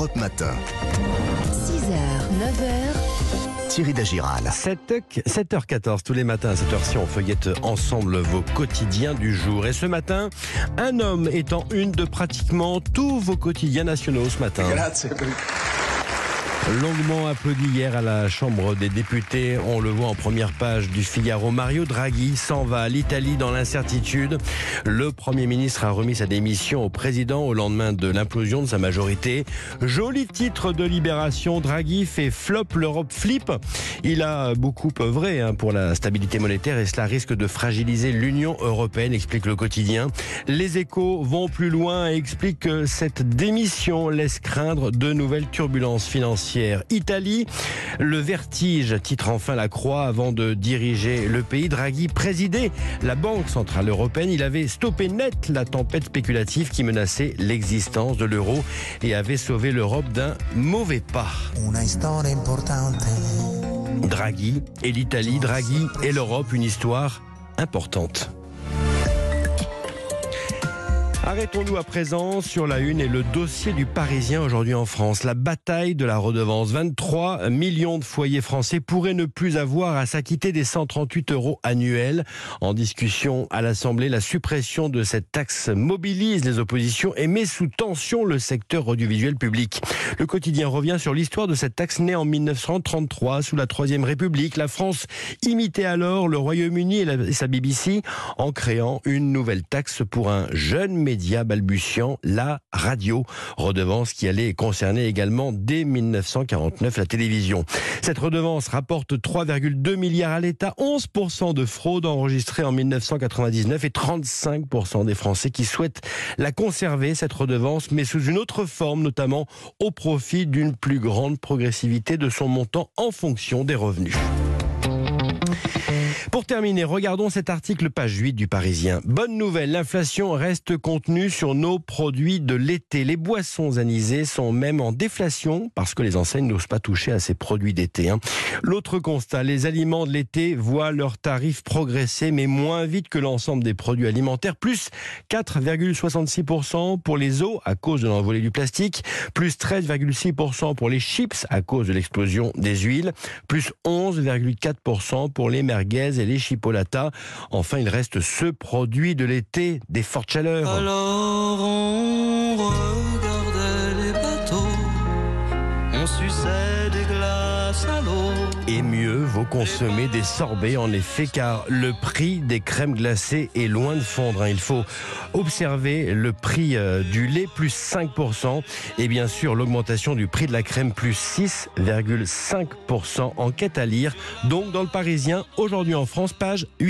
Europe Matin. 6h, 9h, Thierry Dagiral. 7h14 tous les matins à cette heure-ci, on feuillette ensemble vos quotidiens du jour. Et ce matin, un homme est en une de pratiquement tous vos quotidiens nationaux ce matin. Longuement applaudi hier à la Chambre des députés, on le voit en première page du Figaro. Mario Draghi s'en va à l'Italie dans l'incertitude. Le Premier ministre a remis sa démission au président au lendemain de l'implosion de sa majorité. Joli titre de libération, Draghi fait flop, l'Europe flip. Il a beaucoup œuvré hein, pour la stabilité monétaire et cela risque de fragiliser l'Union européenne, explique le quotidien. Les échos vont plus loin et expliquent que cette démission laisse craindre de nouvelles turbulences financières. Italie, le vertige titre enfin la croix avant de diriger le pays. Draghi présidait la Banque Centrale Européenne. Il avait stoppé net la tempête spéculative qui menaçait l'existence de l'euro et avait sauvé l'Europe d'un mauvais pas. Draghi et l'Italie, Draghi et l'Europe, une histoire importante. Arrêtons-nous à présent sur la une et le dossier du Parisien aujourd'hui en France. La bataille de la redevance. 23 millions de foyers français pourraient ne plus avoir à s'acquitter des 138 euros annuels. En discussion à l'Assemblée, la suppression de cette taxe mobilise les oppositions et met sous tension le secteur audiovisuel public. Le quotidien revient sur l'histoire de cette taxe née en 1933 sous la Troisième République. La France imitait alors le Royaume-Uni et, sa BBC en créant une nouvelle taxe pour un jeune média la radio. Redevance qui allait concerner également dès 1949 la télévision. Cette redevance rapporte 3,2 milliards à l'État, 11% de fraude enregistrée en 1999 et 35% des Français qui souhaitent la conserver, cette redevance, mais sous une autre forme, notamment au profit d'une plus grande progressivité de son montant en fonction des revenus. Pour terminer, regardons cet article page 8 du Parisien. Bonne nouvelle, l'inflation reste contenue sur nos produits de l'été. Les boissons anisées sont même en déflation parce que les enseignes n'osent pas toucher à ces produits d'été. hein. L'autre constat, les aliments de l'été voient leurs tarifs progresser mais moins vite que l'ensemble des produits alimentaires. Plus 4,66% pour les eaux à cause de l'envolée du plastique, plus 13,6% pour les chips à cause de l'explosion des huiles, plus 11,4% pour les merguez et les chipolatas. Enfin, il reste ce produit de l'été des fortes chaleurs. Et mieux vaut consommer des sorbets en effet car le prix des crèmes glacées est loin de fondre. hein. Il faut observer le prix euh, du lait plus 5% et bien sûr l'augmentation du prix de la crème plus 6,5%. Enquête à lire donc dans le Parisien aujourd'hui en France page 8.